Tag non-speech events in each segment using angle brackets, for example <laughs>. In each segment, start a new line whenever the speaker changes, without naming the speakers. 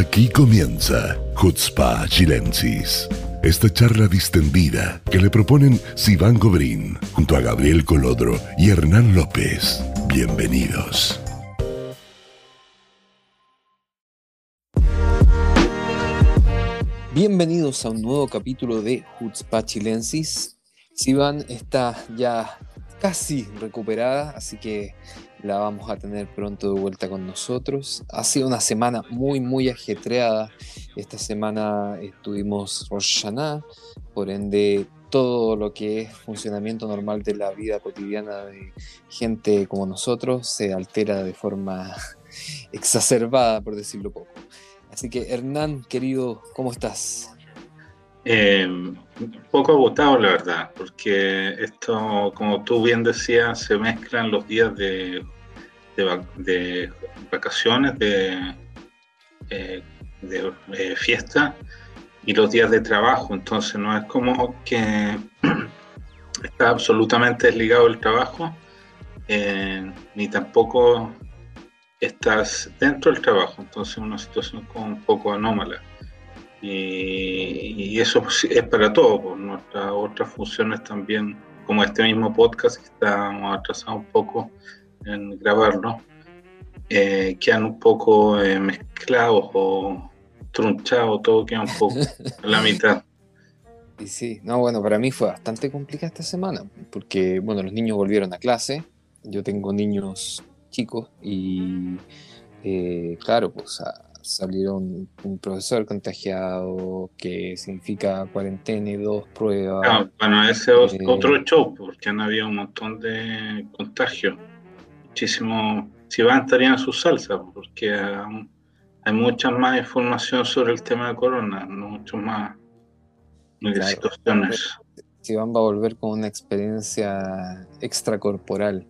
Aquí comienza Hutzpa Chilensis. Esta charla distendida que le proponen Sivan Gobrín junto a Gabriel Colodro y Hernán López. Bienvenidos.
Bienvenidos a un nuevo capítulo de Hutzpa Chilensis. Sivan está ya casi recuperada, así que la vamos a tener pronto de vuelta con nosotros. Ha sido una semana muy, muy ajetreada. Esta semana estuvimos Rosh por ende todo lo que es funcionamiento normal de la vida cotidiana de gente como nosotros se altera de forma <laughs> exacerbada, por decirlo poco. Así que Hernán, querido, ¿cómo estás?
Eh, un poco agotado, la verdad, porque esto, como tú bien decías, se mezclan los días de, de, vacaciones, de, eh, de eh, fiesta y los días de trabajo. Entonces, no es como que <clears throat> está absolutamente desligado el trabajo, ni tampoco estás dentro del trabajo. Entonces, una situación como un poco anómala. Y, eso es para todo, por nuestras otras funciones también, como este mismo podcast que estamos atrasados un poco en grabarlo, eh, quedan un poco eh, mezclados o trunchados, todo queda un poco a la mitad. <laughs>
Y sí, no, bueno, para mí fue bastante complicada esta semana, porque, bueno, los niños volvieron a clase, yo tengo niños chicos y, eh, claro, pues a, salieron un profesor contagiado, que significa cuarentena y dos pruebas.
Ah, bueno, ese es eh, otro show, porque han habido un montón de contagios. Muchísimo. Si van, estarían en su salsa, porque hay mucha más información sobre el tema de corona, mucho más situaciones.
Si van, va a volver con una experiencia extracorporal.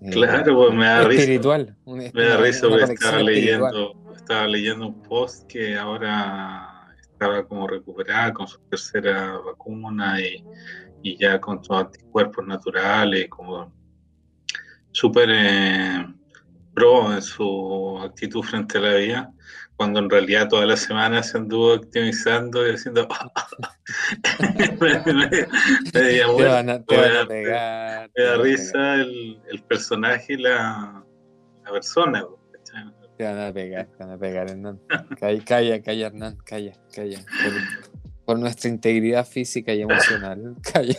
Eh, claro, pues me da <laughs> risa. Espiritual. me da risa porque estaba leyendo estaba leyendo un post que ahora estaba como recuperada con su tercera vacuna y, y ya con sus anticuerpos naturales, como súper eh, pro en su actitud frente a la vida, cuando en realidad toda la semana se anduvo optimizando y haciendo... <laughs> me, da risa el, el, personaje y la, la persona.
Te van a pegar, te van a pegar, Hernán. Calla, calla, calla Hernán, calla, calla. Por, nuestra integridad física y emocional, <laughs> calla.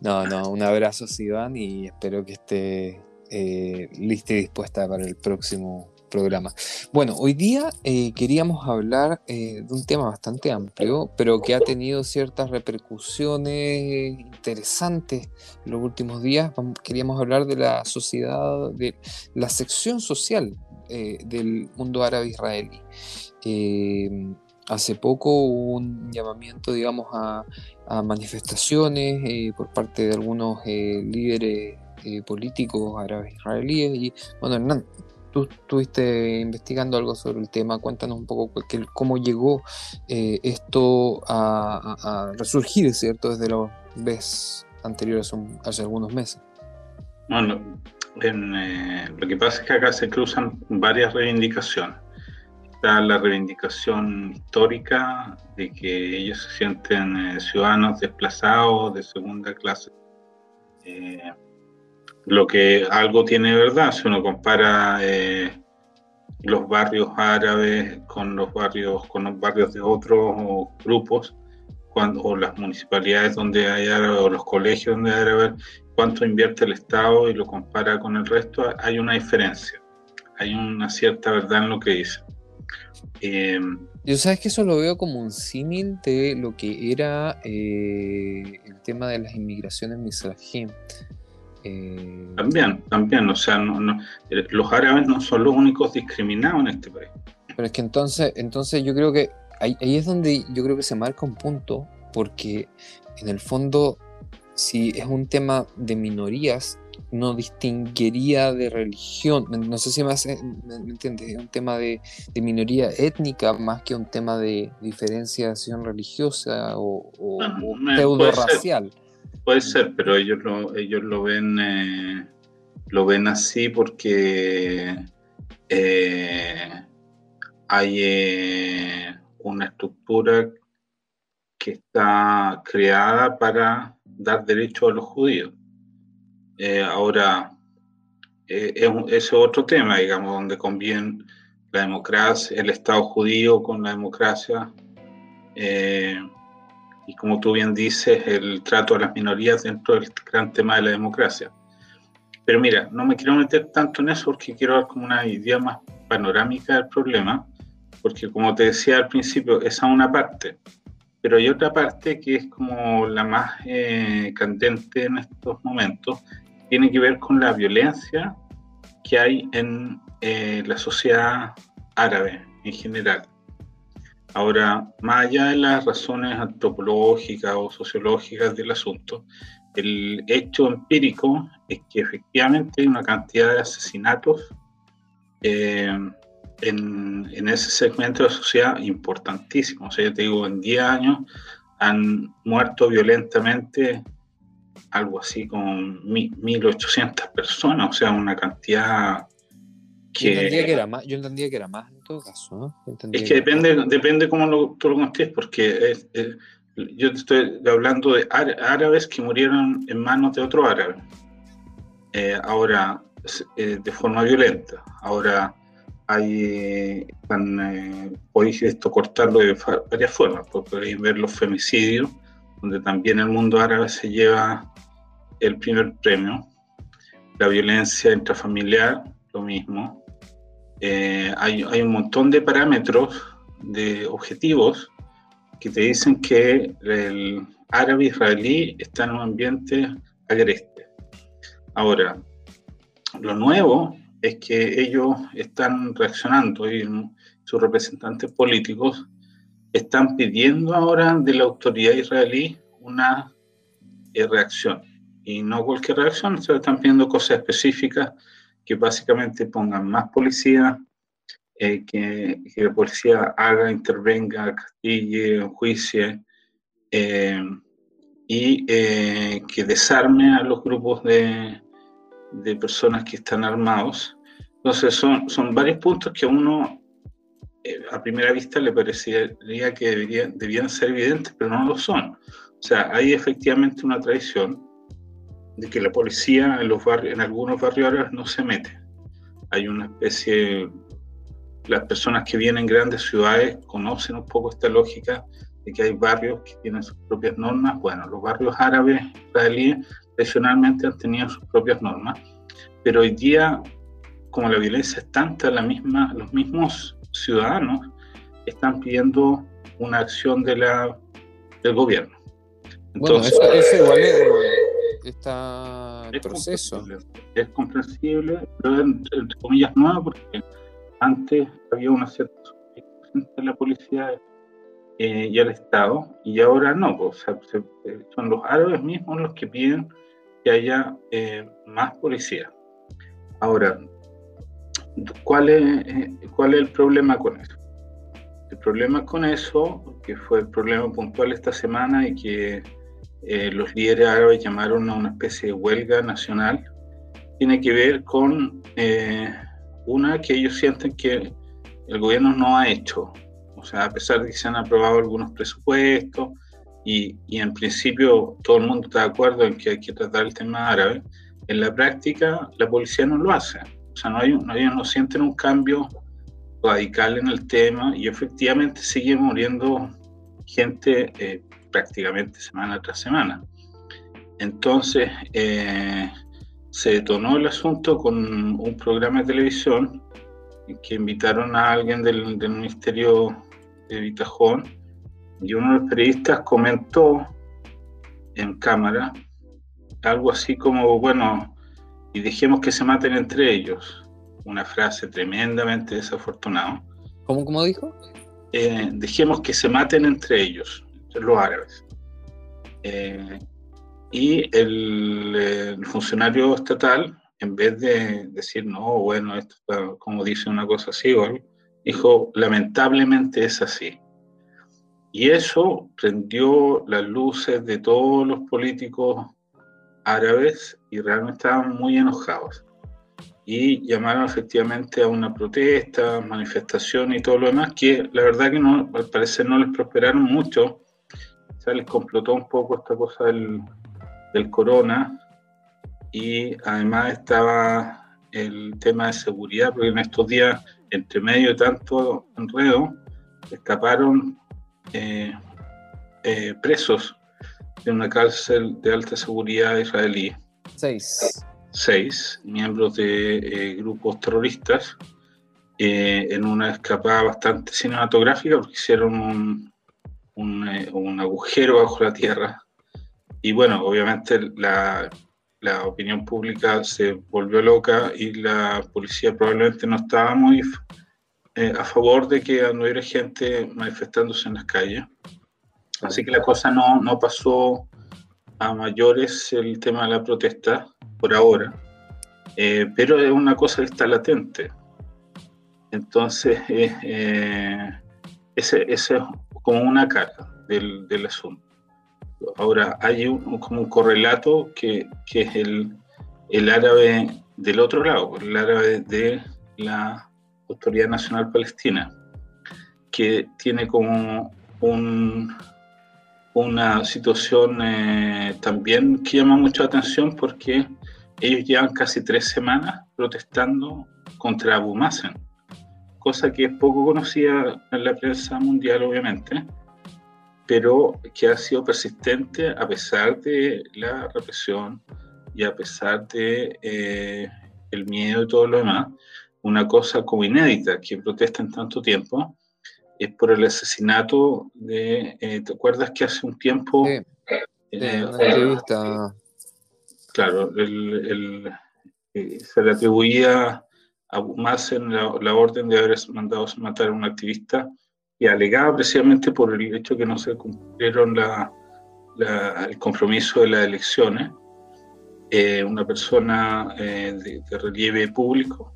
No, no, un abrazo, Sivan, y espero que esté eh, lista y dispuesta para el próximo programa. Bueno, hoy día eh, queríamos hablar eh, de un tema bastante amplio, pero que ha tenido ciertas repercusiones interesantes en los últimos días. Queríamos hablar de la sociedad, de la sección social eh, del mundo árabe israelí. hace poco hubo un llamamiento, digamos, a, manifestaciones por parte de algunos líderes políticos árabes israelíes. Y bueno, Hernán, tú estuviste investigando algo sobre el tema, cuéntanos un poco cómo llegó eh, esto a, resurgir, ¿cierto? Desde los vez anteriores, hace algunos meses.
Bueno, eh, lo que pasa es que acá se cruzan varias reivindicaciones. Está la reivindicación histórica de que ellos se sienten eh, ciudadanos desplazados de segunda clase lo que algo tiene verdad, si uno compara eh, los barrios árabes con los barrios, con los barrios de otros grupos, cuando, o las municipalidades donde hay árabes, o los colegios donde hay árabes, cuánto invierte el Estado y lo compara con el resto, hay una diferencia, hay una cierta verdad en lo que dice.
Eh, Yo sabes que eso lo veo como un símil de lo que era eh, el tema de las inmigraciones misrajim.
Eh, también, también, o sea, no, eh, los árabes no son los únicos discriminados en este país.
Pero es que entonces, entonces yo creo que ahí, es donde yo creo que se marca un punto, porque en el fondo, si es un tema de minorías, no distinguiría de religión, no sé si me, me, entiendes, es un tema de, minoría étnica más que un tema de diferenciación religiosa o, o, pseudo racial.
Puede ser, pero ellos lo, ellos lo ven, eh, lo ven así porque eh, hay eh, una estructura que está creada para dar derecho a los judíos. Eh, ahora, eh, ese es otro tema, digamos, donde conviene la democracia, el Estado judío con la democracia, eh, y como tú bien dices, el trato a las minorías dentro del gran tema de la democracia. Pero mira, no me quiero meter tanto en eso porque quiero dar como una idea más panorámica del problema, porque como te decía al principio, esa es una parte, pero hay otra parte que es como la más eh, candente en estos momentos, tiene que ver con la violencia que hay en eh, la sociedad árabe en general. Ahora, más allá de las razones antropológicas o sociológicas del asunto, el hecho empírico es que efectivamente hay una cantidad de asesinatos eh, en, en, ese segmento de la sociedad importantísimo. O sea, yo te digo, en 10 años han muerto violentamente algo así como 1.800 personas, o sea, una cantidad
que... Yo entendía que era más, yo entendía que era más en todo caso, ¿no?
Es que, depende, depende cómo lo, tú lo contés, porque yo te estoy hablando de árabes que murieron en manos de otro árabe. Eh, ahora, eh, de forma violenta. Ahora, hay, eh, podéis esto cortarlo de varias formas. Pues podéis ver los femicidios, donde también el mundo árabe se lleva el primer premio. La violencia intrafamiliar, lo mismo. Eh, hay, hay, un montón de parámetros, de objetivos, que te dicen que el árabe israelí está en un ambiente agreste. Ahora, lo nuevo es que ellos están reaccionando y sus representantes políticos están pidiendo ahora de la autoridad israelí una eh, reacción. Y no cualquier reacción, se están pidiendo cosas específicas que básicamente pongan más policía, eh, que, la policía haga, intervenga, castille, enjuicie eh, y eh, que desarme a los grupos de, de, personas que están armados. Entonces son, son varios puntos que a uno a primera vista le parecería que deberían, debían ser evidentes, pero no lo son. O sea, hay efectivamente una traición de que la policía en, los barrios, en algunos barrios no se mete. Hay una especie, las personas que vienen en grandes ciudades conocen un poco esta lógica de que hay barrios que tienen sus propias normas. Bueno, los barrios árabes israelíes tradicionalmente han tenido sus propias normas, pero hoy día, como la violencia es tanta, la misma, los mismos ciudadanos están pidiendo una acción de la, del gobierno.
Entonces, bueno, eso, igual es, está en proceso.
Es comprensible, pero entre comillas nuevo, porque antes había una cierta de la policía eh, y el Estado, y ahora no, pues, eh, son los árabes mismos los que piden que haya eh, más policía. Ahora, ¿cuál es, ¿cuál es el problema con eso? El problema con eso, que fue el problema puntual esta semana y que eh, los líderes árabes llamaron a una especie de huelga nacional, tiene que ver con eh, una que ellos sienten que el gobierno no ha hecho. O sea, a pesar de que se han aprobado algunos presupuestos y, y en principio todo el mundo está de acuerdo en que hay que tratar el tema árabe, en la práctica la policía no lo hace. O sea, no hay, no, ellos no sienten un cambio radical en el tema y efectivamente sigue muriendo gente eh, prácticamente semana tras semana. Entonces, eh, se detonó el asunto con un programa de televisión que invitaron a alguien del, Ministerio de Vitajón y uno de los periodistas comentó en cámara algo así como, bueno, y dejemos que se maten entre ellos. Una frase tremendamente desafortunada.
¿Cómo, cómo dijo?
Eh, dejemos que se maten entre ellos los árabes. Eh, y el, funcionario estatal, en vez de decir, no, bueno, esto está, como dice una cosa así, dijo, lamentablemente es así. Y eso prendió las luces de todos los políticos árabes y realmente estaban muy enojados. y llamaron efectivamente a una protesta, manifestación y todo lo demás, que la verdad que no, al parecer no les prosperaron mucho. O les complotó un poco esta cosa del, del corona y además estaba el tema de seguridad, porque en estos días, entre medio de tanto enredo, escaparon eh, eh, presos de una cárcel de alta seguridad israelí.
Seis
seis miembros de eh, grupos terroristas en una escapada bastante cinematográfica porque hicieron un, un, un, agujero bajo la tierra. Y bueno, obviamente la, la, opinión pública se volvió loca y la policía probablemente no estaba muy a favor de que no hubiera gente manifestándose en las calles. Así que la cosa no, no pasó a mayores el tema de la protesta por ahora, eh, pero es una cosa que está latente. Entonces, eh, ese, es como una cara del, del asunto. Ahora, hay un, como un correlato que, que es el, el, árabe del otro lado, el árabe de la Autoridad Nacional Palestina, que tiene como un, una situación eh, también que llama mucha atención porque ellos llevan casi tres semanas protestando contra Abu Mazen, cosa que es poco conocida en la prensa mundial, obviamente, pero que ha sido persistente a pesar de la represión y a pesar de eh, el miedo y todo lo demás. Una cosa como inédita, que protestan tanto tiempo, es por el asesinato de, eh, ¿te acuerdas que hace un tiempo... Sí,
eh, entrevista.
Claro, el, eh, se le atribuía a más en la, orden de haber mandado matar a un activista y alegaba precisamente por el hecho que no se cumplieron la, el compromiso de las elecciones. una persona de, de relieve público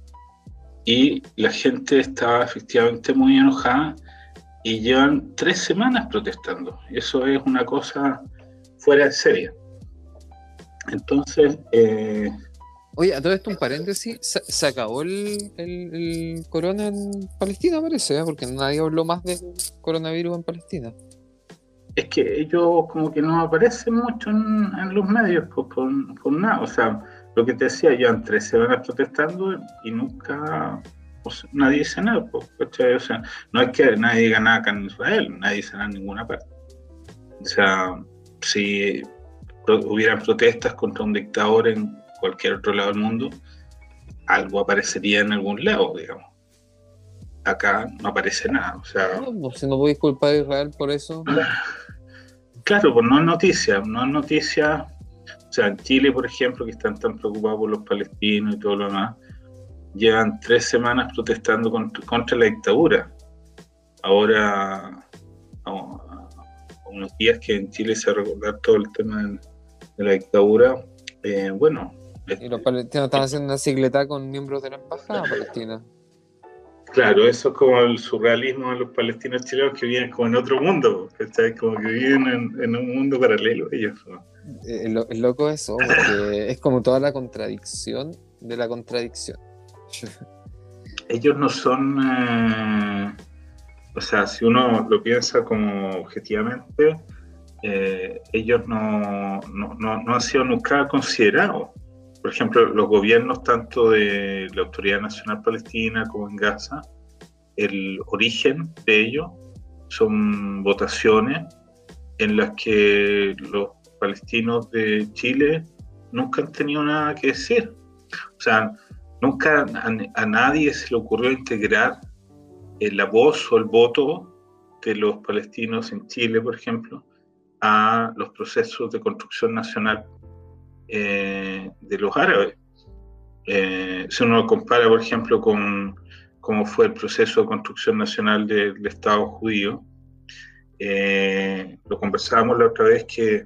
y la gente estaba efectivamente muy enojada y llevan tres semanas protestando. Eso es una cosa fuera de serie. Entonces... Eh,
Oye, a todo esto un paréntesis, se, acabó el, el, corona en Palestina, parece, ¿eh? porque nadie habló más del coronavirus en Palestina.
Es que ellos como que no aparecen mucho en, los medios por, por, nada. O sea, lo que te decía, llevan tres semanas protestando y nunca nadie dice nada, O sea, no es que nadie diga nada acá en Israel, nadie dice nada en ninguna parte. O sea, si hubieran protestas contra un dictador en cualquier otro lado del mundo, algo aparecería en algún lado, digamos. Acá no aparece nada, o sea...
No, pues, si no podéis culpar a Israel por eso.
Claro, pues no es noticia, no es noticia... O sea, en Chile, por ejemplo, que están tan preocupados por los palestinos y todo lo demás, llevan tres semanas protestando contra, la dictadura. Ahora, unos días que en Chile se va a recordar todo el tema de, la dictadura, eh, bueno.
Y los palestinos están haciendo una cicleta con miembros de la embajada palestina.
Claro, eso es como el surrealismo de los palestinos chilenos que viven como en otro mundo, como que viven en, un mundo paralelo ellos.
Es, es loco eso, es como toda la contradicción de la contradicción. <laughs>
Ellos no son, eh, o sea, si uno lo piensa como objetivamente, eh, ellos no, no, no, han sido nunca considerados. Por ejemplo, los gobiernos tanto de la Autoridad Nacional Palestina como en Gaza, el origen de ellos son votaciones en las que los palestinos de Chile nunca han tenido nada que decir. O sea, Nunca a, nadie se le ocurrió integrar eh, la voz o el voto de los palestinos en Chile, por ejemplo, a los procesos de construcción nacional eh, de los árabes. Eh, si uno lo compara, por ejemplo, con cómo fue el proceso de construcción nacional del Estado judío, lo conversábamos la otra vez que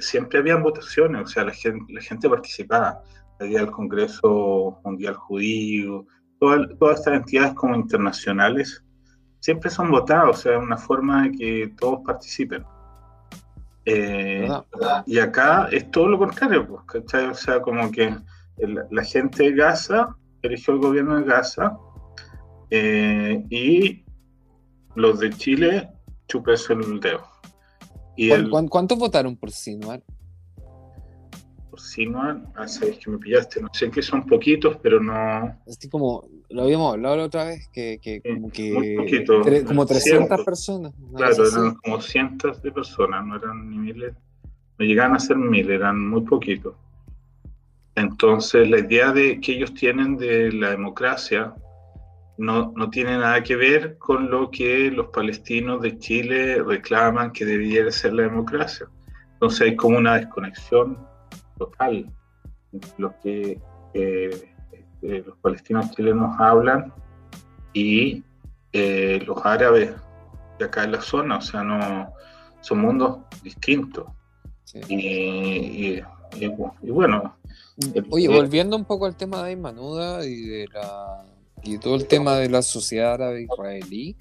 siempre habían votaciones, o sea, la gente, la gente participaba el Congreso Mundial Judío, todas estas entidades como internacionales, siempre son votadas, o sea, una forma de que todos participen. Eh, y acá es todo lo contrario, pues, ¿cachai? O sea, como que la gente de Gaza eligió el gobierno de Gaza eh, y los de Chile chupes el dedo.
¿Cuántos votaron por Sinuar?
Por Sinuar, ah, sabes que me pillaste, no sé que son poquitos, pero no.
Así como lo habíamos hablado la otra vez, que, que como que. como 300 personas.
Claro, eran como cientos de personas, no eran ni miles, no llegaban a ser mil, eran muy poquitos. Entonces, la idea de que ellos tienen de la democracia no, no, tiene nada que ver con lo que los palestinos de Chile reclaman que debiera ser la democracia. Entonces hay como una desconexión total entre lo que eh, este, los palestinos chilenos hablan y eh, los árabes de acá en la zona, o sea, no son mundos distintos. Y, bueno.
Oye, volviendo un poco al tema de Manuda y de la y todo el tema de la sociedad árabe israelí.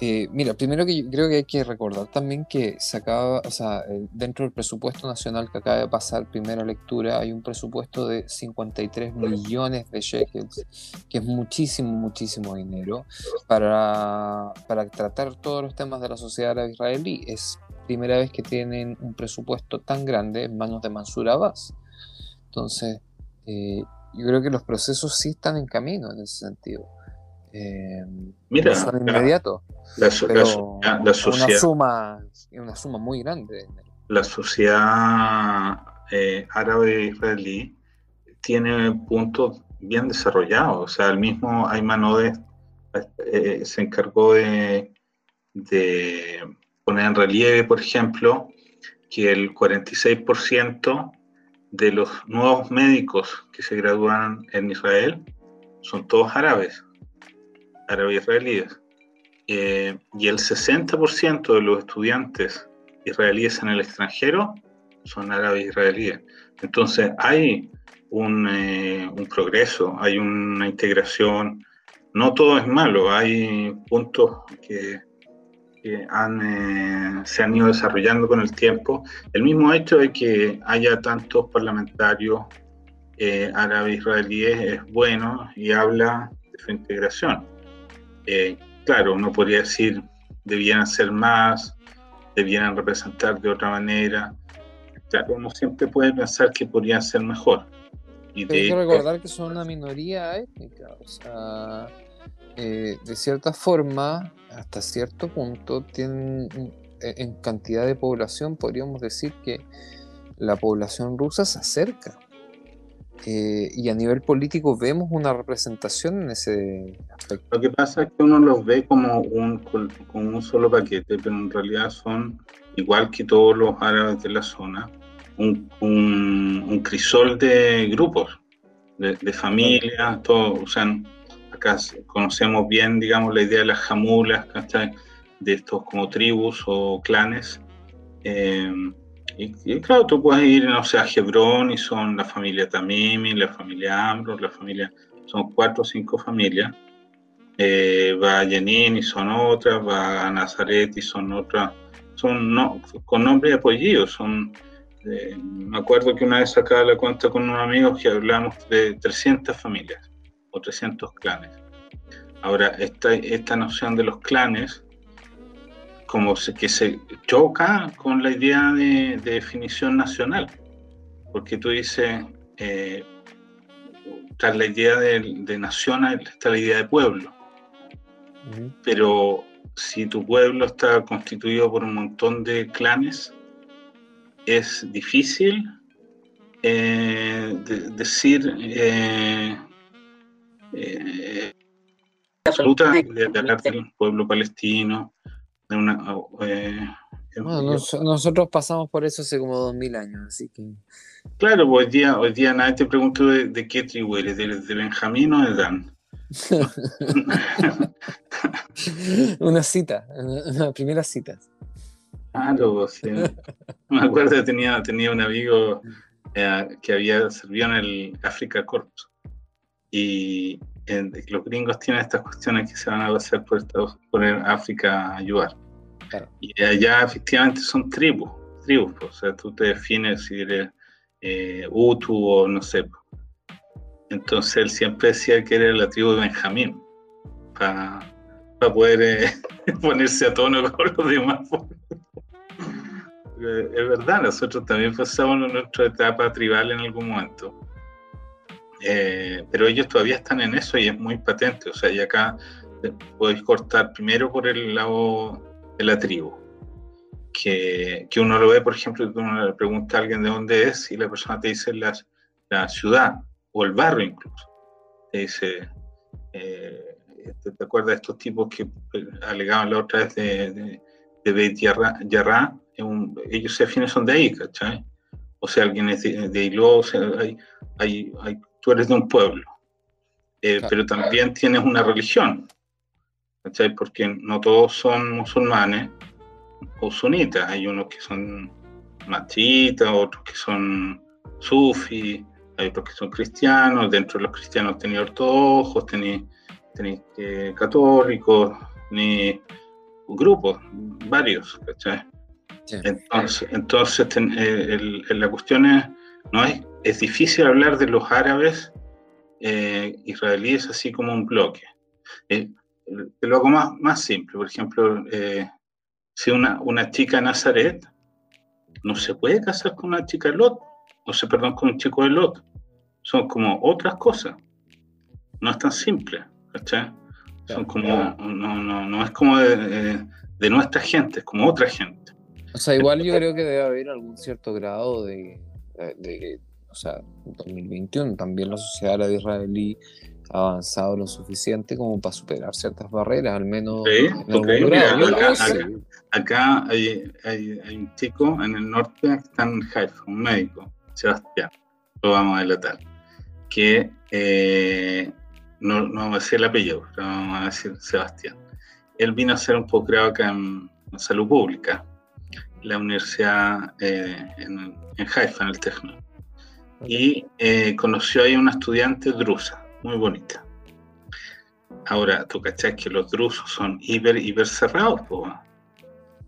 Eh, mira, primero que creo que hay que recordar también que se acaba, o sea, dentro del presupuesto nacional que acaba de pasar primera lectura, hay un presupuesto de 53 millones de shekels, que es muchísimo, muchísimo dinero para, para tratar todos los temas de la sociedad árabe israelí. Es primera vez que tienen un presupuesto tan grande en manos de Mansur Abbas. Entonces, eh, yo creo que los procesos sí están en camino en ese sentido. Eh,
Mira,
no son inmediatos.
La, la, sociedad,
una suma, una suma muy grande.
La sociedad eh, árabe israelí tiene puntos bien desarrollados. O sea, el mismo Ayman Odeh eh, se encargó de, de poner en relieve, por ejemplo, que el 46% de los nuevos médicos que se gradúan en Israel son todos árabes, árabes israelíes. Eh, y el 60% de los estudiantes israelíes en el extranjero son árabes israelíes. Entonces hay un, eh, un progreso, hay una integración. No todo es malo, hay puntos que que han, eh, se han ido desarrollando con el tiempo. El mismo hecho de que haya tantos parlamentarios eh, árabes israelíes es bueno y habla de su integración. Eh, claro, uno podría decir debieran ser más, debieran representar de otra manera. Claro, uno siempre puede pensar que podría ser mejor.
Y hay que recordar que son una minoría étnica, o sea, de cierta forma, hasta cierto punto tienen, e, en cantidad de población, podríamos decir que la población rusa se acerca. Eh, y a nivel político vemos una representación en ese aspecto.
Lo que pasa es que uno los ve como un, como un solo paquete, pero en realidad son, igual que todos los árabes de la zona, un, un, crisol de grupos, de, de familias, todo, o sea, conocemos bien, digamos, la idea de las jamulas, De estos como tribus o clanes. Eh, y, claro, tú puedes ir, no sé, a Hebrón y son la familia Tamimi, la familia Ambros, la familia, son cuatro o cinco familias. Eh, va a Jenin y son otras, va a Nazaret y son otras, son no, con nombre y apellido, son, eh, me acuerdo que una vez sacaba la cuenta con unos amigos que hablamos de 300 familias o 300 clanes. Ahora, esta, esta noción de los clanes, como que se choca con la idea de, definición nacional, porque tú dices, eh, tras la idea de, de, nación está la idea de pueblo, pero si tu pueblo está constituido por un montón de clanes, es difícil eh, decir eh, eh, absoluta de, hablar del pueblo palestino. De una, eh,
nosotros pasamos por eso hace como dos mil años, así que.
Claro, pues hoy día, hoy día nadie te preguntó de, qué tribu eres, de, Benjamín o de Dan. <laughs>
una cita, una primera cita.
Claro, pues, sí. Me acuerdo que tenía, tenía un amigo eh, que había servido en el Africa Corps y los gringos tienen estas cuestiones que se van a hacer por, Estados, por África a ayudar. Y allá efectivamente son tribus, tribus, o sea, tú te defines si eres eh, Utu o no sé. Entonces él siempre decía que era la tribu de Benjamín, para poder eh, <laughs> ponerse a tono con los demás. es verdad, nosotros también pasamos nuestra etapa tribal en algún momento. Eh, pero ellos todavía están en eso y es muy patente. O sea, y acá podéis cortar primero por el lado de la tribu. Que, que, uno lo ve, por ejemplo, uno le pregunta a alguien de dónde es y la persona te dice la, la ciudad o el barrio incluso. Te dice, eh, ¿te, acuerdas de estos tipos que eh, alegaban la otra vez de, de, de Beit Yarra? ellos se afines son de ahí, ¿cachai? O sea, alguien es de, de o sea, hay, hay, hay, tú eres de un pueblo, eh, pero también tienes una religión, ¿cachai? Porque no todos son musulmanes o sunitas, hay unos que son machitas, otros que son sufis, hay otros que son cristianos, dentro de los cristianos tenéis ortodoxos, tenéis, eh, católicos, ni grupos, varios, ¿cachai? Entonces, entonces eh, la cuestión es, no es, es difícil hablar de los árabes eh, israelíes así como un bloque. Eh, te lo hago más, más simple, por ejemplo, si una, una chica Nazaret no se puede casar con una chica Lot, o se perdón, con un chico de Lot. Son como otras cosas. No es tan simple, ¿cachai? Son como, no, no, no es como de, de nuestra gente, es como otra gente.
O sea, igual yo creo que debe haber algún cierto grado de, de, o sea, en 2021 también la sociedad árabe israelí ha avanzado lo suficiente como para superar ciertas barreras, al menos
sí, en grado. acá, hay, hay, hay, un chico en el norte que está en Haifa, un médico, Sebastián, lo vamos a delatar, que eh, no, no vamos a decir el apellido, pero vamos a decir Sebastián. Él vino a hacer un posgrado acá en, en salud pública la universidad eh, en, en, Haifa, en el Tecno. Y eh, conoció ahí una estudiante drusa, muy bonita. Ahora, tú cachás que los drusos son hiper, hiper cerrados, pues.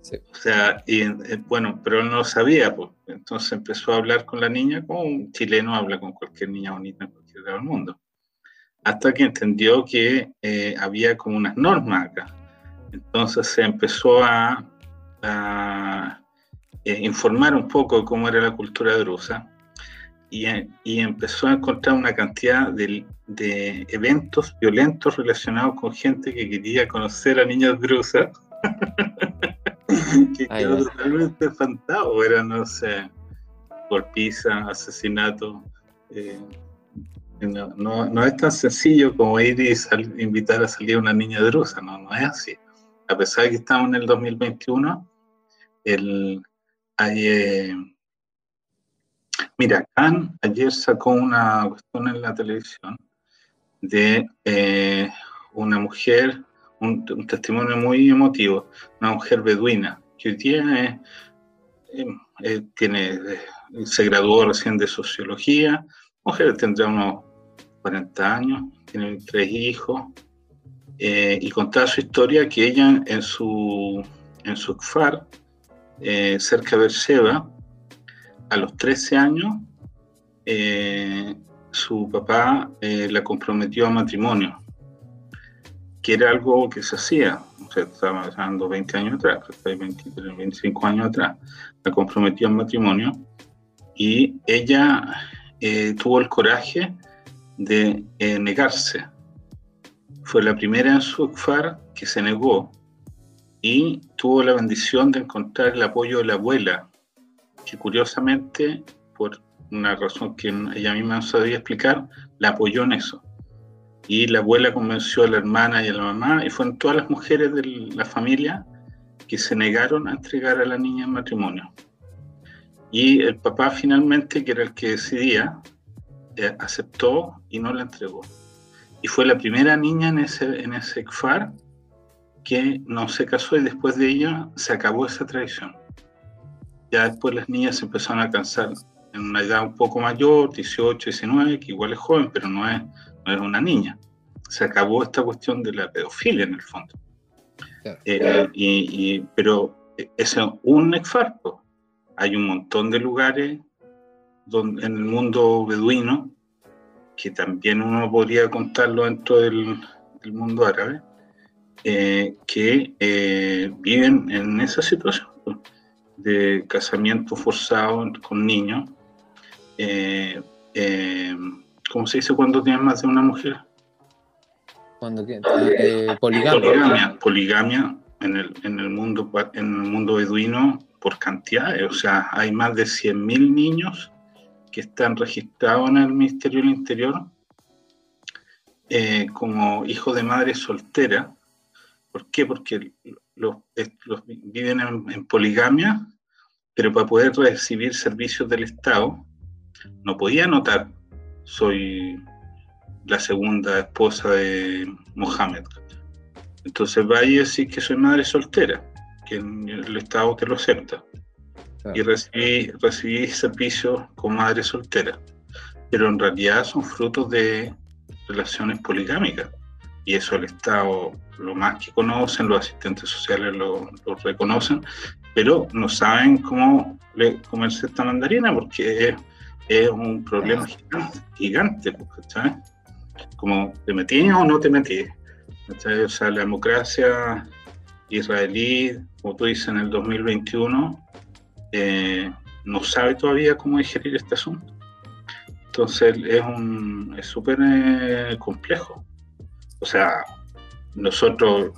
Sí. O sea, y, eh, bueno, pero él no lo sabía, pues. Entonces empezó a hablar con la niña como un chileno habla con cualquier niña bonita en cualquier lado del mundo. Hasta que entendió que eh, había como unas normas acá. Entonces se empezó a, a eh, informar un poco de cómo era la cultura drusa y, y empezó a encontrar una cantidad de, de, eventos violentos relacionados con gente que quería conocer a niñas drusas. <laughs> que quedó totalmente espantado. Era, no sé, golpiza, asesinato. Eh, no, no, no, es tan sencillo como ir y invitar a salir a una niña drusa, no, no es así. A pesar de que estamos en el 2021, el, hay, eh, mira, Khan ayer sacó una cuestión en la televisión de eh, una mujer, un, testimonio muy emotivo, una mujer beduina, que hoy día eh, tiene, se graduó recién de sociología, mujer tendrá unos 40 años, tiene tres hijos, y contaba su historia que ella en su, en su FAR, eh, cerca de Beersheba, a los 13 años, eh, su papá eh, la comprometió a matrimonio, que era algo que se hacía, o sea, estaba hablando 20 años atrás, 20, 25 años atrás, la comprometió a matrimonio y ella tuvo el coraje de negarse. Fue la primera en su FAR que se negó y tuvo la bendición de encontrar el apoyo de la abuela, que curiosamente, por una razón que ella misma no sabía explicar, la apoyó en eso. Y la abuela convenció a la hermana y a la mamá, y fueron todas las mujeres de la familia que se negaron a entregar a la niña en matrimonio. Y el papá finalmente, que era el que decidía, eh, aceptó y no la entregó. Y fue la primera niña en ese, en ese CFAR que no se casó y después de ella se acabó esa tradición. Ya después las niñas se empezaron a casar en una edad un poco mayor, 18, 19, que igual es joven, pero no es, no es una niña. Se acabó esta cuestión de la pedofilia en el fondo. Eh, y, pero ese es un exfarco. Hay un montón de lugares donde, en el mundo beduino que también uno podría contarlo dentro del, mundo árabe, eh, que eh, viven en esa situación de casamiento forzado con niños. Eh, ¿Cómo se dice cuando tienen más de una mujer?
Cuando poligamia. poligamia.
Poligamia en el, en el mundo en el mundo beduino por cantidades, o sea, hay más de 100.000 niños que están registrados en el Ministerio del Interior eh, como hijos de madre soltera. ¿Por qué? Porque los, viven en, poligamia, pero para poder recibir servicios del Estado, no podía anotar, soy la segunda esposa de Mohamed. Entonces vaya y decir que soy madre soltera que el Estado te lo acepta. Y recibí, recibí servicios con madre soltera. Pero en realidad son frutos de relaciones poligámicas. Y eso el Estado, lo más que conocen, los asistentes sociales lo, reconocen, pero no saben cómo comerse esta mandarina porque es, un problema gigante, ¿sabes? Como te metí o no te metí. O sea, la democracia israelí, como tú dices, en el 2021, eh, no sabe todavía cómo digerir este asunto. Entonces es un es súper eh, complejo. O sea, nosotros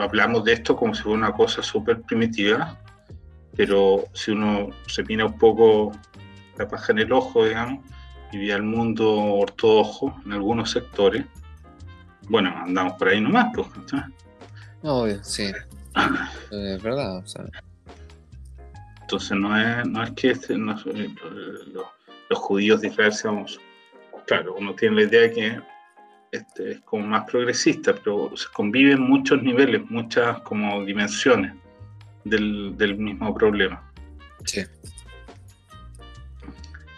hablamos de esto como si fuera una cosa súper primitiva, pero si uno se mira un poco la paja en el ojo, digamos, y ve al mundo ortodoxo en algunos sectores, bueno, andamos por ahí nomás, pues,
Obvio, sí. <laughs> Es verdad, o sea.
Entonces no es, no es que este, los, judíos de Israel seamos, claro, uno tiene la idea de que este es como más progresista, pero se conviven muchos niveles, muchas como dimensiones del, del mismo problema.
Sí.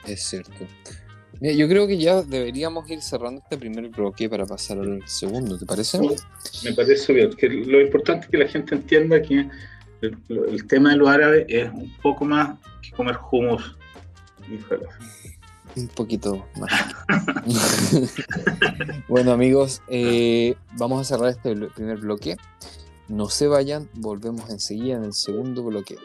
Es cierto yo creo que ya deberíamos ir cerrando este primer bloque para pasar al segundo, ¿te parece?
Me parece bien, que lo importante es que la gente entienda que el, tema de los árabes es un poco más que comer hummus
Un poquito más. <laughs> bueno amigos, eh, vamos a cerrar este primer bloque. No se vayan, volvemos enseguida en el segundo bloque.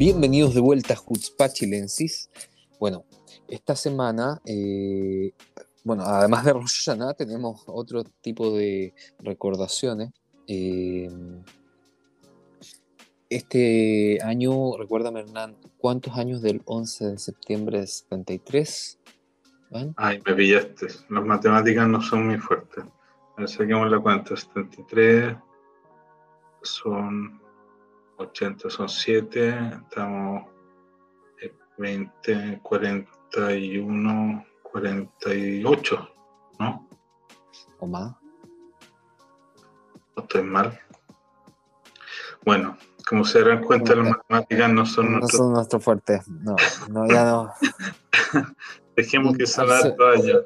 Bienvenidos de vuelta a Hutzpachilensis. Bueno, esta semana, eh, bueno, además de Rosh tenemos otro tipo de recordaciones. Eh, este año, recuérdame Hernán, ¿cuántos años del 11 de septiembre de 73?
¿Van? Ay, me pillaste. Las matemáticas no son muy fuertes. A ver, saquemos la cuenta. 73 son 80 son 7, estamos 20, 41, 48, ¿no?
¿O más?
¿O estoy mal? Bueno, como se darán cuenta, las matemáticas no son,
no son nuestros fuertes. No, no, ya no. <laughs>
Dejemos que se la toalla.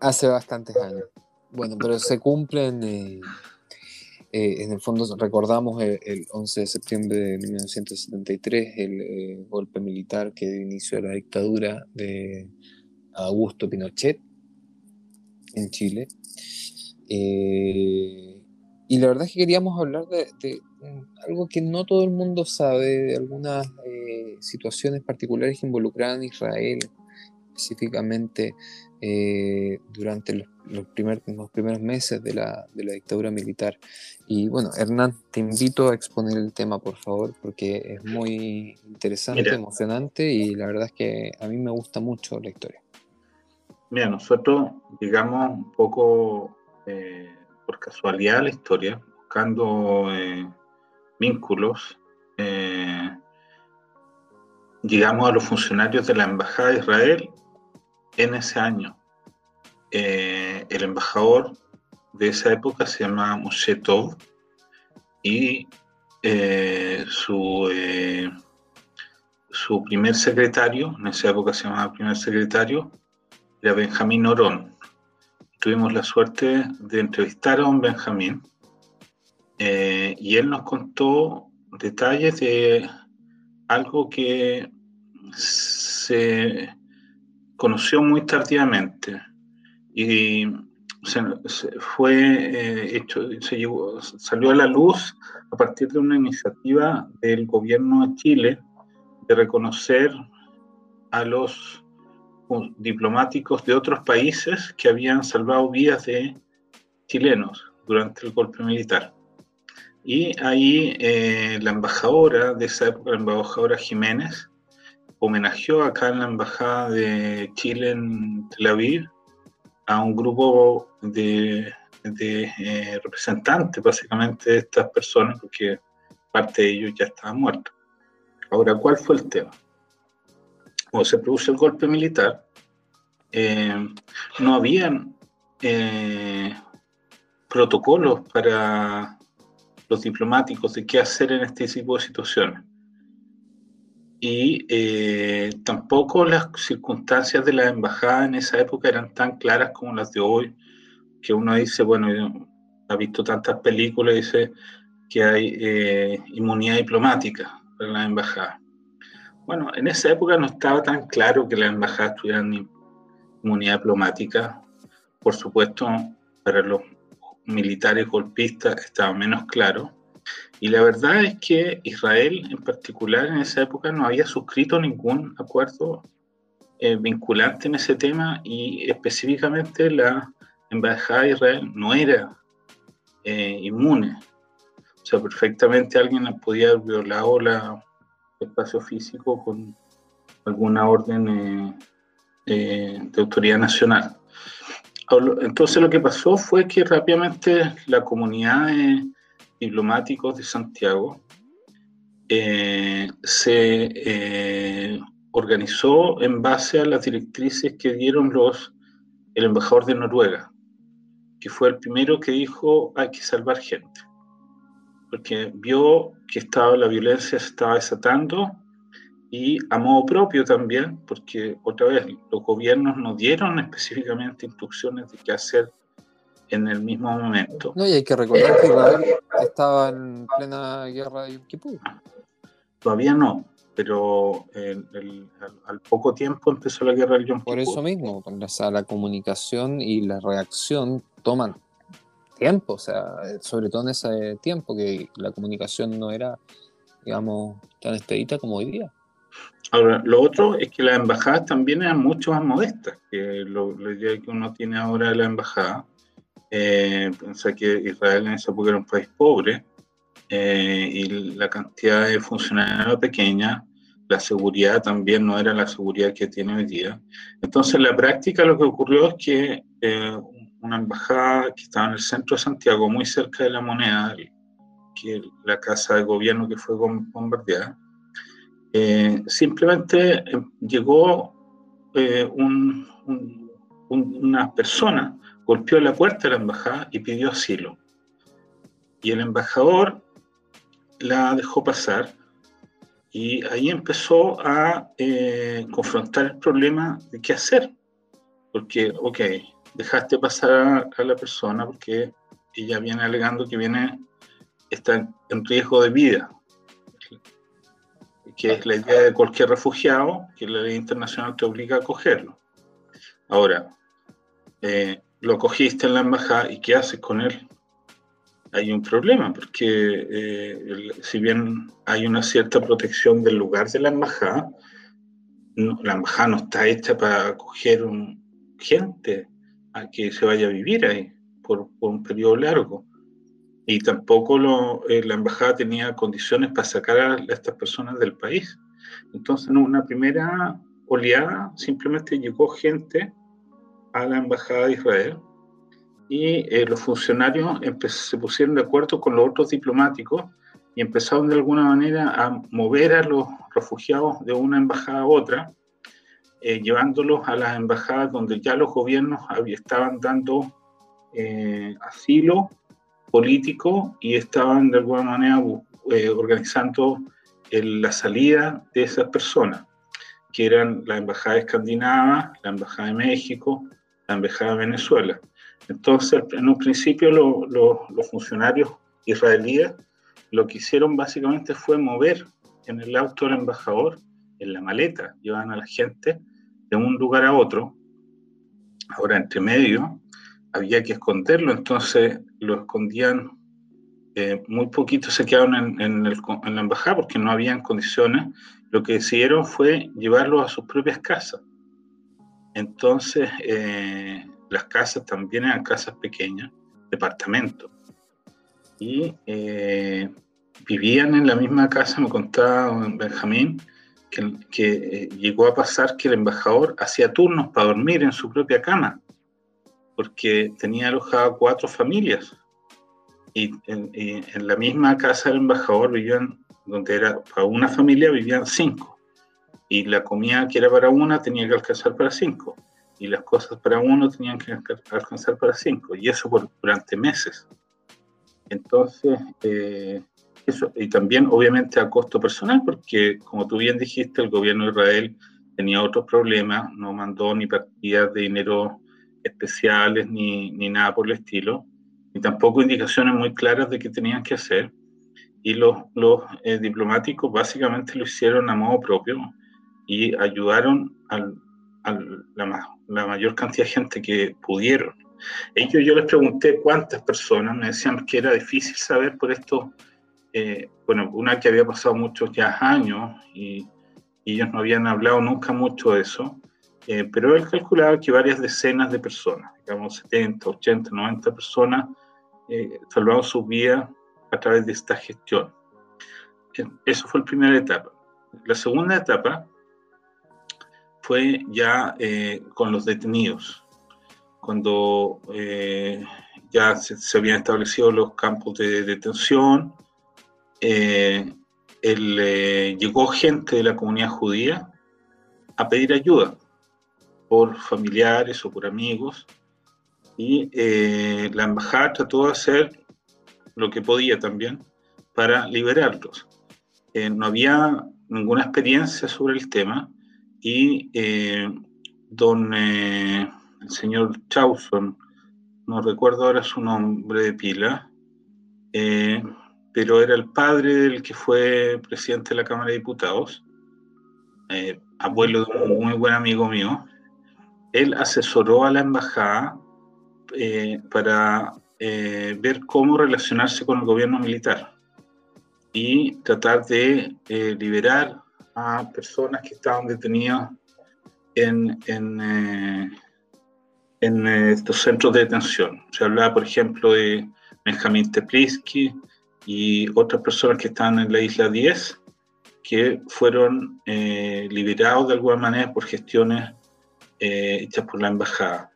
Hace bastantes años. Bueno, pero se cumplen. Eh, eh, en el fondo recordamos el, 11 de septiembre de 1973, el eh, golpe militar que inició la dictadura de Augusto Pinochet en Chile. Eh, y la verdad es que queríamos hablar de, mm, algo que no todo el mundo sabe, de algunas situaciones particulares que involucraban a Israel, específicamente durante los los, los primeros meses de la, de la, dictadura militar. Y bueno, Hernán, te invito a exponer el tema, por favor, porque es muy interesante, emocionante y la verdad es que a mí me gusta mucho la historia.
Mira, nosotros, digamos, un poco eh, por casualidad la historia, buscando eh, vínculos, eh, llegamos a los funcionarios de la Embajada de Israel en ese año. Eh, el embajador de esa época se llama Moshe Tov y eh, su, eh, su primer secretario, en esa época se llamaba primer secretario, era Benjamín Orón. Tuvimos la suerte de entrevistar a don Benjamín eh, y él nos contó detalles de algo que se conoció muy tardíamente y se, fue eh, hecho, se salió a la luz a partir de una iniciativa del gobierno de Chile de reconocer a los diplomáticos de otros países que habían salvado vidas de chilenos durante el golpe militar. Y ahí eh, la embajadora de esa época, la embajadora Jiménez, homenajeó acá en la embajada de Chile en Tel Aviv a un grupo de, eh, representantes, básicamente, de estas personas, porque parte de ellos ya estaban muertos. Ahora, ¿cuál fue el tema? Cuando se produce el golpe militar, eh, no habían eh, protocolos para los diplomáticos de qué hacer en este tipo de situaciones y eh, tampoco las circunstancias de la embajada en esa época eran tan claras como las de hoy, que uno dice, bueno, ha visto tantas películas y dice que hay eh, inmunidad diplomática para la embajada. Bueno, en esa época no estaba tan claro que la embajada tuviera inmunidad diplomática. Por supuesto, para los militares golpistas estaba menos claro y la verdad es que Israel en particular en esa época no había suscrito ningún acuerdo eh, vinculante en ese tema y específicamente la embajada de Israel no era eh, inmune. O sea, perfectamente alguien podía haber violado el espacio físico con alguna orden eh, de autoridad nacional. Entonces lo que pasó fue que rápidamente la comunidad diplomáticos de Santiago eh, se eh, organizó en base a las directrices que dieron los, el embajador de Noruega, que fue el primero que dijo hay que salvar gente, porque vio que estaba, la violencia se estaba desatando y a modo propio también, porque otra vez los gobiernos no dieron específicamente instrucciones de qué hacer en el mismo momento.
No, y hay que recordar que Israel estaba en plena guerra de Yom Kippur.
Todavía no, pero al, poco tiempo empezó la guerra del Yom
Kippur. Por eso mismo, o la comunicación y la reacción toman tiempo, o sea, sobre todo en ese tiempo que la comunicación no era, digamos, tan expedita como hoy día.
Ahora, lo otro es que las embajadas también eran mucho más modestas que lo, la idea que uno tiene ahora de la embajada. Eh, pensé que Israel en esa época era un país pobre eh, y la cantidad de funcionarios era pequeña, la seguridad también no era la seguridad que tiene hoy día. Entonces, en la práctica lo que ocurrió es que eh, una embajada que estaba en el centro de Santiago, muy cerca de la moneda, que la casa de gobierno que fue bombardeada, eh, simplemente llegó un, una persona golpeó la puerta de la embajada y pidió asilo. Y el embajador la dejó pasar y ahí empezó a eh, confrontar el problema de qué hacer. Porque, ok, dejaste pasar a, la persona porque ella viene alegando que viene, está en riesgo de vida, que es la idea de cualquier refugiado, que la ley internacional te obliga a acogerlo. Ahora, eh, lo cogiste en la embajada y ¿qué haces con él? Hay un problema, porque eh, si bien hay una cierta protección del lugar de la embajada, la embajada no está hecha para acoger un, gente a que se vaya a vivir ahí por, un periodo largo. Y tampoco eh, la embajada tenía condiciones para sacar a, estas personas del país. Entonces, en una primera oleada simplemente llegó gente a la Embajada de Israel y eh, los funcionarios se pusieron de acuerdo con los otros diplomáticos y empezaron de alguna manera a mover a los refugiados de una embajada a otra, eh, llevándolos a las embajadas donde ya los gobiernos estaban dando eh, asilo político y estaban de alguna manera eh, organizando la salida de esas personas, que eran la Embajada Escandinava, la Embajada de México, la Embajada de Venezuela. Entonces, en un principio los funcionarios israelíes lo que hicieron básicamente fue mover en el auto del embajador, en la maleta, llevaban a la gente de un lugar a otro. Ahora, entre medio, había que esconderlo, entonces lo escondían, eh, muy poquitos se quedaron en, la embajada porque no habían condiciones, lo que decidieron fue llevarlo a sus propias casas. Entonces, eh, las casas también eran casas pequeñas, departamentos. Y eh, vivían en la misma casa, me contaba Benjamín, que, que llegó a pasar que el embajador hacía turnos para dormir en su propia cama porque tenía alojado cuatro familias. Y en, la misma casa del embajador vivían, donde era para una familia, vivían cinco. Y la comida que era para una tenía que alcanzar para cinco. Y las cosas para uno tenían que alcanzar para cinco. Y eso por, durante meses. Entonces, eh, eso. Y también, obviamente, a costo personal, porque, como tú bien dijiste, el gobierno de Israel tenía otros problemas, no mandó ni partidas de dinero especiales ni, ni nada por el estilo, ni tampoco indicaciones muy claras de qué tenían que hacer. Y los, los eh, diplomáticos básicamente lo hicieron a modo propio y ayudaron a la, la, mayor cantidad de gente que pudieron. Ellos, yo les pregunté cuántas personas, me decían que era difícil saber por esto, eh, bueno, una que había pasado muchos ya años y, y ellos no habían hablado nunca mucho de eso. Eh, pero él calculaba que varias decenas de personas, digamos 70, 80, 90 personas, eh, salvaron su vida a través de esta gestión. Eh, eso fue la primera etapa. La segunda etapa fue ya con los detenidos, cuando ya se, habían establecido los campos de detención, llegó gente de la comunidad judía a pedir ayuda por familiares o por amigos, y eh, la embajada trató de hacer lo que podía también para liberarlos. Eh, no había ninguna experiencia sobre el tema y eh, don el señor Chauson, no recuerdo ahora su nombre de pila, pero era el padre del que fue presidente de la Cámara de Diputados, abuelo de un muy buen amigo mío, él asesoró a la embajada eh, para eh, ver cómo relacionarse con el gobierno militar y tratar de eh, liberar a personas que estaban detenidas en, en, en, estos centros de detención. Se hablaba, por ejemplo, de Benjamín Teplisky y otras personas que estaban en la isla 10 que fueron liberados de alguna manera por gestiones eh, hechas por la embajada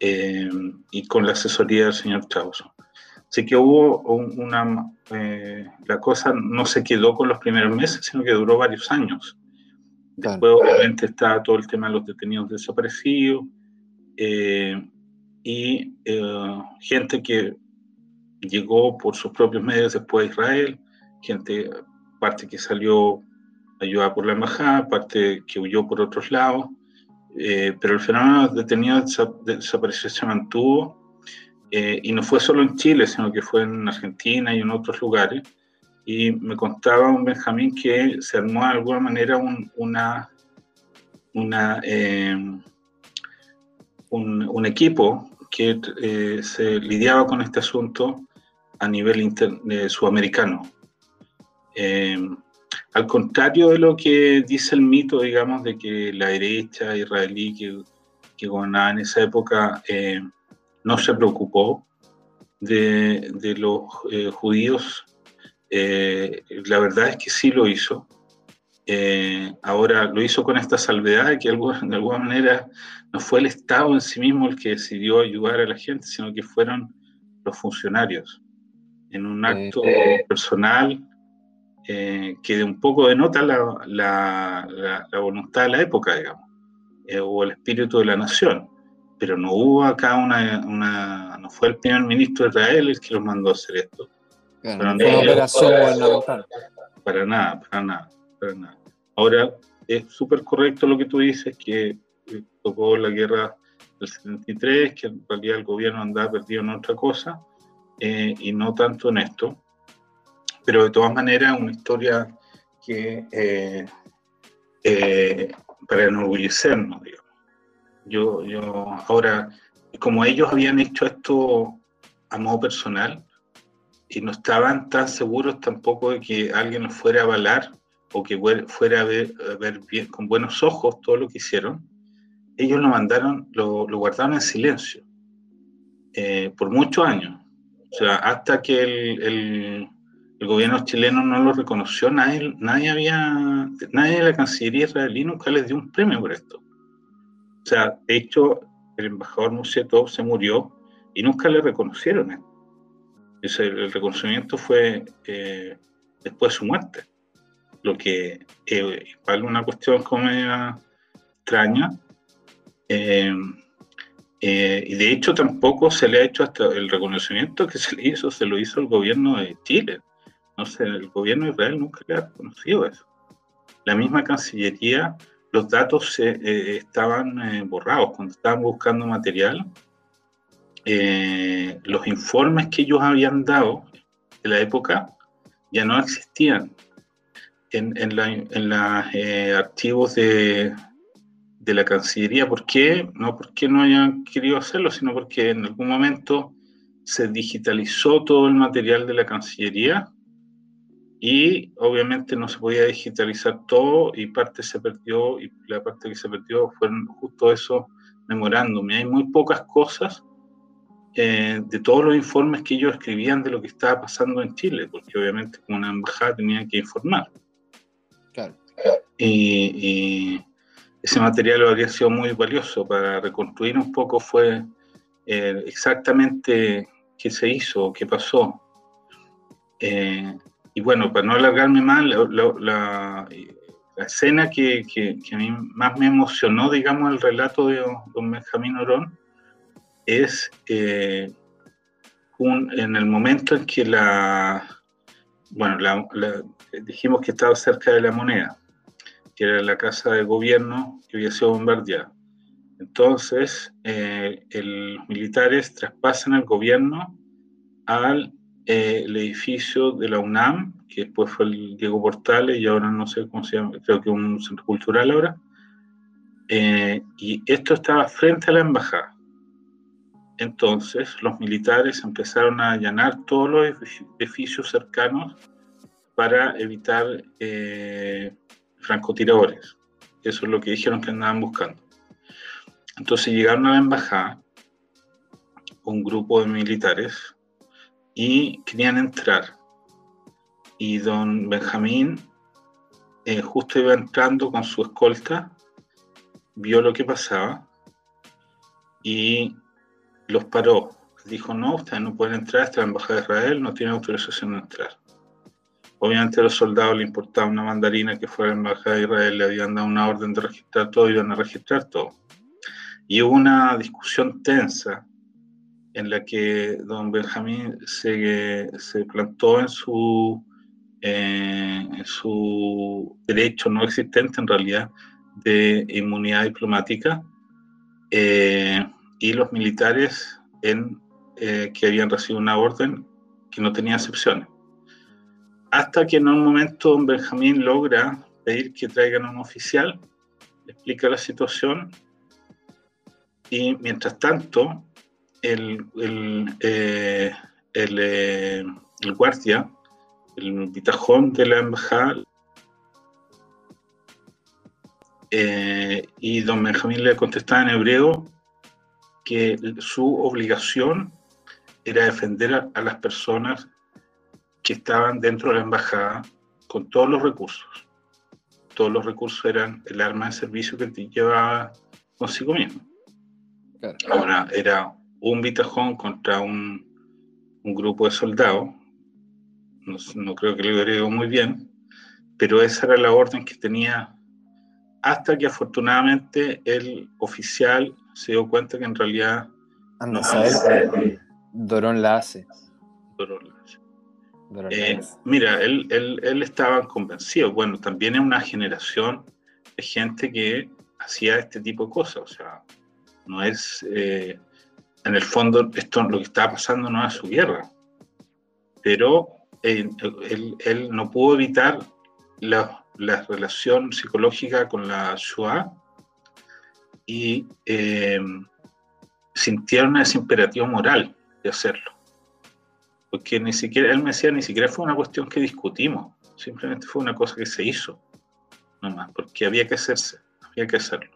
eh, y con la asesoría del señor Chauso. Así que hubo una, eh, la cosa no se quedó con los primeros meses, sino que duró varios años. Después obviamente está todo el tema de los detenidos desaparecidos y gente que llegó por sus propios medios después a Israel, gente, parte que salió ayudada por la embajada, parte que huyó por otros lados, eh, pero el fenómeno de detenido desapareció se mantuvo eh, y no fue solo en Chile, sino que fue en Argentina y en otros lugares. Y me contaba un Benjamín que se armó de alguna manera un, una, una, eh, un, un, equipo que se lidiaba con este asunto a nivel sudamericano. Al contrario de lo que dice el mito, digamos, de que la derecha israelí que, que gobernaba en esa época eh, no se preocupó de, los eh, judíos, eh, la verdad es que sí lo hizo. ahora lo hizo con esta salvedad de que de alguna manera no fue el Estado en sí mismo el que decidió ayudar a la gente, sino que fueron los funcionarios en un acto personal eh, que un poco denota la, la, la, voluntad de la época, digamos, eh, o el espíritu de la nación. Pero no hubo acá una, una, no fue el primer ministro de Israel el que los mandó a hacer esto.
Claro, no fue una operación gubernamental.
Para nada, para nada, para nada. Ahora, es súper correcto lo que tú dices, que tocó la guerra del 73, que en realidad el gobierno andaba perdido en otra cosa, eh, y no tanto en esto. Pero de todas maneras, una historia que eh, eh, para enorgullecernos, digamos. Yo, yo, ahora, como ellos habían hecho esto a modo personal y no estaban tan seguros tampoco de que alguien los fuera a avalar o que fuera a ver, bien, con buenos ojos todo lo que hicieron, ellos lo mandaron, lo, guardaron en silencio eh, por muchos años. O sea, hasta que el, gobierno chileno no lo reconoció, nadie, nadie había, nadie de la Cancillería israelí nunca les dio un premio por esto. Sea, de hecho, el embajador Musetov se murió y nunca le reconocieron el reconocimiento fue eh, después de su muerte, lo que eh, igual una cuestión como extraña. Eh, eh, y de hecho tampoco se le ha hecho hasta el reconocimiento que se le hizo, se lo hizo el gobierno de Chile. Sé, el gobierno de Israel nunca le ha reconocido eso. La misma Cancillería, los datos eh, estaban eh, borrados cuando estaban buscando material. los informes que ellos habían dado en la época ya no existían en, en los archivos de, de la Cancillería. ¿Por qué? No porque no hayan querido hacerlo, sino porque en algún momento se digitalizó todo el material de la Cancillería y obviamente no se podía digitalizar todo y parte se perdió y la parte que se perdió fueron justo eso memorándome. Hay muy pocas cosas eh, de todos los informes que ellos escribían de lo que estaba pasando en Chile, porque obviamente como una embajada tenían que informar.
Claro.
y, ese material habría sido muy valioso para reconstruir un poco fue eh, exactamente qué se hizo, qué pasó. Eh, y bueno, para no alargarme más, la, escena que, a mí más me emocionó, digamos, el relato de don Benjamín Orón, es eh, en el momento en que la, bueno, dijimos que estaba cerca de la moneda que era la casa de gobierno que había sido bombardeada. Entonces, eh, los militares traspasan el gobierno al eh, edificio de la UNAM, que después fue el Diego Portales y ahora no sé cómo se llama, creo que un centro cultural ahora. Eh, y esto estaba frente a la embajada. Entonces, los militares empezaron a allanar todos los edificios cercanos para evitar francotiradores. Eso es lo que dijeron que andaban buscando. Entonces llegaron a la embajada un grupo de militares y querían entrar. Y don Benjamín eh, justo iba entrando con su escolta, vio lo que pasaba y los paró. Dijo, no, ustedes no pueden entrar, esta es la embajada de Israel, no tiene autorización de entrar. Obviamente a los soldados les importaba una mandarina que fuera la embajada de Israel, le habían dado una orden de registrar todo, iban a registrar todo. Y hubo una discusión tensa en la que don Benjamín se, se plantó en su, eh, su derecho no existente en realidad de inmunidad diplomática eh, y los militares en, eh, que habían recibido una orden que no tenía excepciones. Hasta que en un momento don Benjamín logra pedir que traigan a un oficial, explica la situación y mientras tanto el, el, eh, eh, el, guardia, el bitajón de la embajada eh, y don Benjamín le contestaba en hebreo que su obligación era defender a las personas que estaban dentro de la embajada con todos los recursos. Todos los recursos eran el arma de servicio que te llevaba consigo mismo. Ahora era un bitajón contra un, un grupo de soldados. No, creo que lo hubiera muy bien, pero esa era la orden que tenía hasta que afortunadamente el oficial se dio cuenta que en realidad
Anda a saber, Dorón la hace.
Dorón la hace. Eh, mira, él, él, él, estaba convencido. Bueno, también es una generación de gente que hacía este tipo de cosas. O sea, no es, eh, en el fondo, esto lo que estaba pasando no es su guerra. Pero eh, él, él, no pudo evitar la, la, relación psicológica con la Shoah y sintieron ese imperativo moral de hacerlo porque ni siquiera, él me decía, ni siquiera fue una cuestión que discutimos, simplemente fue una cosa que se hizo, nomás, porque había que hacerse, había que hacerlo.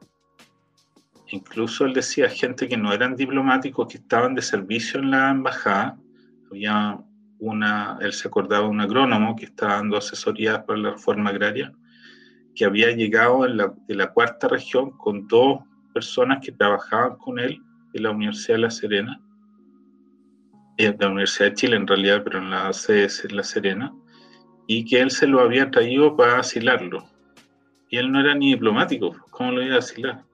Incluso él decía, gente que no eran diplomáticos, que estaban de servicio en la embajada, había una, él se acordaba de un agrónomo que estaba dando asesoría para la reforma agraria, que había llegado la, de la cuarta región con dos personas que trabajaban con él en la Universidad de La Serena, de la Universidad de Chile en realidad, pero en la sede en La Serena, y que él se lo había traído para asilarlo. Y él no era ni diplomático, ¿cómo lo iba a asilar?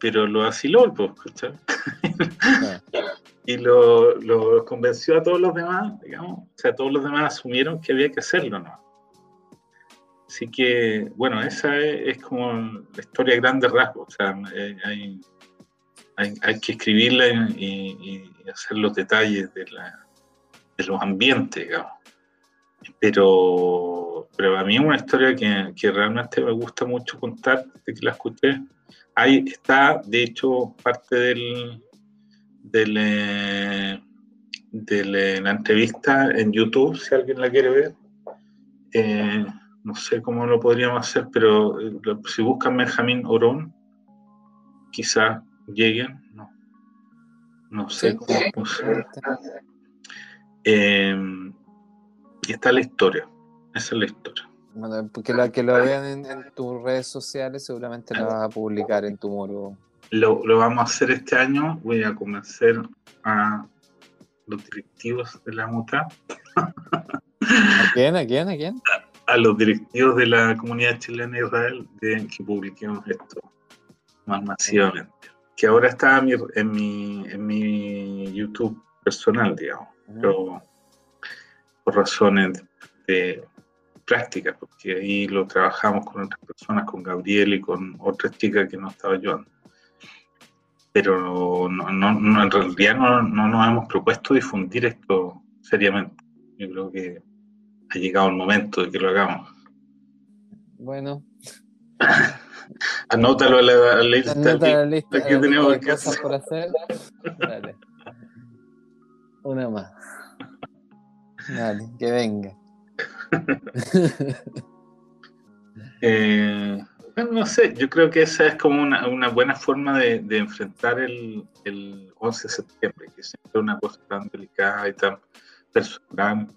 Pero lo asiló, pues, <laughs> y lo, lo, convenció a todos los demás, digamos, o sea, todos los demás asumieron que había que hacerlo, ¿no? Así que, bueno, esa es, como la historia de grandes rasgos, o sea, eh, hay hay, que escribirla y, hacer los detalles de, los ambientes, digamos. Pero, pero a mí es una historia que, realmente me gusta mucho contar, desde que la escuché. Ahí está, de hecho, parte del, del, eh, de eh, la entrevista en YouTube, si alguien la quiere ver. Eh, no sé cómo lo podríamos hacer, pero si buscan Benjamín Orón, quizás lleguen, no, no sé cómo em, y está la historia, esa es la historia.
Bueno, porque la que lo vean en, tus redes sociales seguramente la vas a publicar en tu muro.
Lo, lo vamos a hacer este año, voy a convencer a los directivos de la MUTA.
¿A quién? ¿A quién? ¿A quién?
A, los directivos de la comunidad chilena Israel de que publiquemos esto más masivamente que ahora está en mi, en mi, YouTube personal, digamos, pero por razones de práctica, porque ahí lo trabajamos con otras personas, con Gabriel y con otras chicas que nos estaba ayudando. Pero no, no, en realidad no, no nos hemos propuesto difundir esto seriamente. Yo creo que ha llegado el momento de que lo hagamos.
Bueno. <coughs>
Anótalo a la, lista.
la lista. Aquí tenemos cosas por hacer. Dale. Una más. Dale, que venga. <laughs>
eh, no sé, yo creo que esa es como una, una buena forma de, de enfrentar el, el, 11 de septiembre, que siempre es una cosa tan delicada y tan personal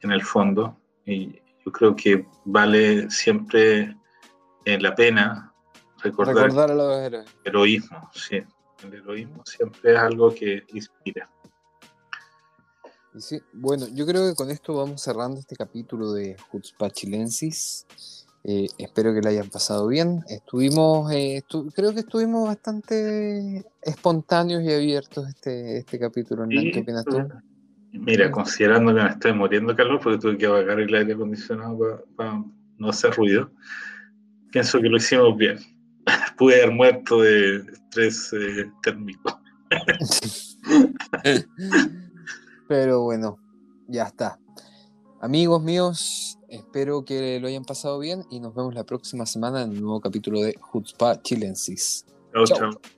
en el fondo. Y yo creo que vale siempre eh, la pena recordar,
a los héroes.
Heroísmo, sí. El heroísmo siempre es algo que inspira.
Sí, bueno, yo creo que con esto vamos cerrando este capítulo de Hutzpachilensis. Eh, espero que lo hayan pasado bien. Estuvimos, eh, creo que estuvimos bastante espontáneos y abiertos este, este capítulo. ¿Qué opinas tú?
Mira, considerando que me estoy muriendo calor porque tuve que apagar el aire acondicionado para no hacer ruido, pienso que lo hicimos bien. <laughs> Pude haber muerto de estrés eh, térmico. <laughs> <laughs>
Pero bueno, ya está. Amigos míos, espero que lo hayan pasado bien y nos vemos la próxima semana en un nuevo capítulo de Hutzpah Chilensis.
chao. chao.